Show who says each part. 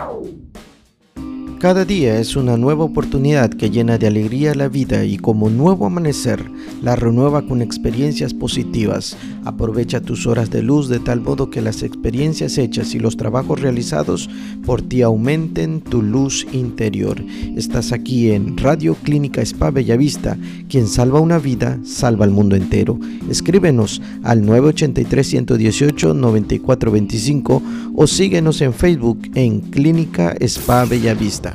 Speaker 1: Tchau! Cada día es una nueva oportunidad que llena de alegría la vida y como nuevo amanecer la renueva con experiencias positivas. Aprovecha tus horas de luz de tal modo que las experiencias hechas y los trabajos realizados por ti aumenten tu luz interior. Estás aquí en Radio Clínica Spa Bellavista, quien salva una vida, salva al mundo entero. Escríbenos al 983-118-9425 o síguenos en Facebook en Clínica Spa Bellavista.